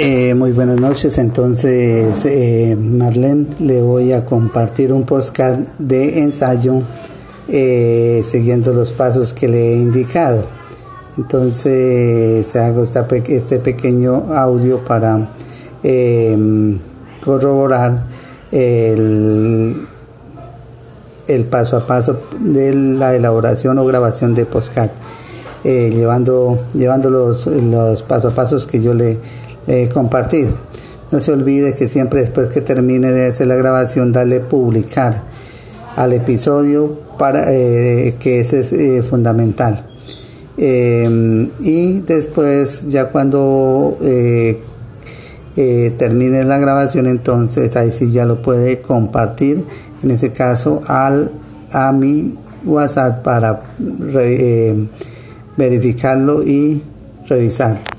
Eh, muy buenas noches, entonces eh, Marlene le voy a compartir un podcast de ensayo eh, siguiendo los pasos que le he indicado. Entonces hago este pequeño audio para corroborar el, el, paso a paso de la elaboración o grabación de podcast, llevando, llevando los, los pasos a pasos que yo le eh, compartir. No se olvide que siempre después que termine de hacer la grabación, dale publicar al episodio para eh, que ese es eh, fundamental. y después ya cuando termine la grabación, entonces ahí sí ya lo puede compartir. En ese caso al a mi WhatsApp para verificarlo y revisar.